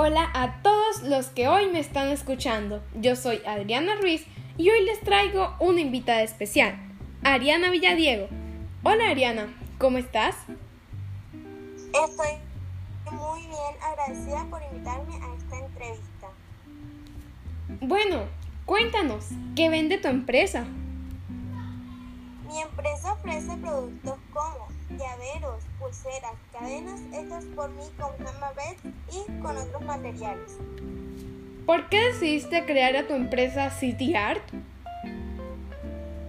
Hola a todos los que hoy me están escuchando. Yo soy Adriana Ruiz y hoy les traigo una invitada especial, Ariana Villadiego. Hola Ariana, ¿cómo estás? Estoy muy bien agradecida por invitarme a esta entrevista. Bueno, cuéntanos, ¿qué vende tu empresa? Mi empresa ofrece productos como llaveros, pulseras, cadenas hechas por mí con Hammerbed y con otros materiales. ¿Por qué decidiste crear a tu empresa City Art?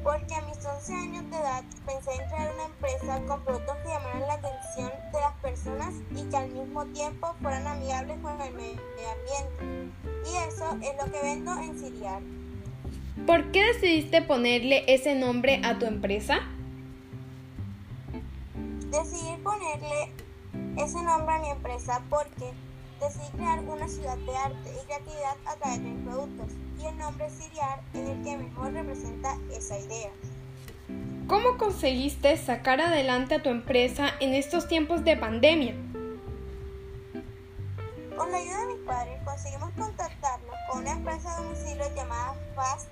Porque a mis 11 años de edad pensé en crear una empresa con productos que llamaran la atención de las personas y que al mismo tiempo fueran amigables con el medio ambiente. Y eso es lo que vendo en City Art. ¿Por qué decidiste ponerle ese nombre a tu empresa? Decidí ponerle ese nombre a mi empresa porque decidí crear una ciudad de arte y creatividad a través de mis productos y el nombre Siriar es el que mejor representa esa idea. ¿Cómo conseguiste sacar adelante a tu empresa en estos tiempos de pandemia? Con la ayuda de mis padres conseguimos contactarnos con una empresa de domicilio llamada Fast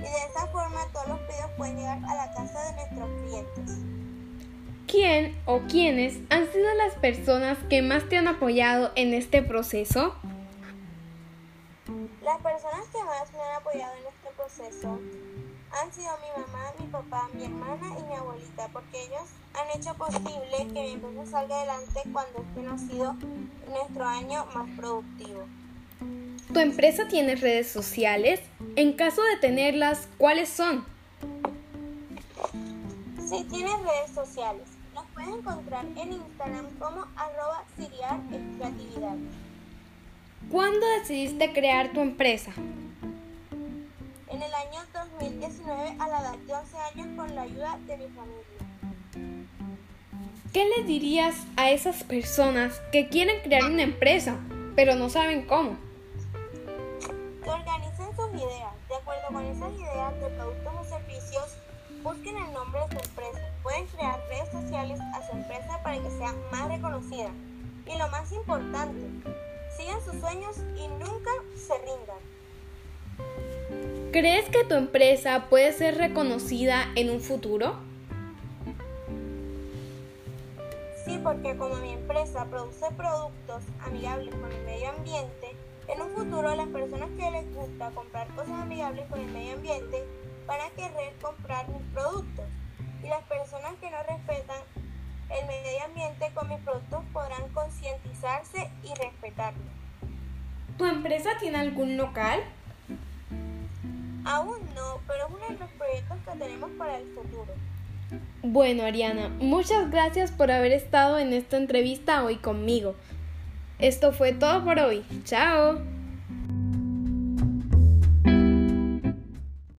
y de esa forma todos los pedidos pueden llegar a la casa de nuestros clientes. ¿Quién o quiénes han sido las personas que más te han apoyado en este proceso? Las personas que más me han apoyado en este proceso han sido mi mamá, mi papá, mi hermana y mi abuelita, porque ellos han hecho posible que mi empresa salga adelante cuando este no ha sido nuestro año más productivo. ¿Tu empresa tiene redes sociales? En caso de tenerlas, ¿cuáles son? Sí, tiene redes sociales. Nos pueden encontrar en Instagram como arroba creatividad. ¿Cuándo decidiste crear tu empresa? En el año 2019 a la edad de 11 años con la ayuda de mi familia. ¿Qué le dirías a esas personas que quieren crear una empresa, pero no saben cómo? Sus ideas. De acuerdo con esas ideas de productos o servicios, busquen el nombre de su empresa. Pueden crear redes sociales a su empresa para que sea más reconocida. Y lo más importante, sigan sus sueños y nunca se rindan. ¿Crees que tu empresa puede ser reconocida en un futuro? Sí, porque como mi empresa produce productos amigables con el medio ambiente, en un futuro las personas que les gusta comprar cosas amigables con el medio ambiente van a querer comprar mis productos. Y las personas que no respetan el medio ambiente con mis productos podrán concientizarse y respetarlo. ¿Tu empresa tiene algún local? Aún no, pero es uno de los proyectos que tenemos para el futuro. Bueno, Ariana, muchas gracias por haber estado en esta entrevista hoy conmigo. Esto fue todo por hoy. Chao.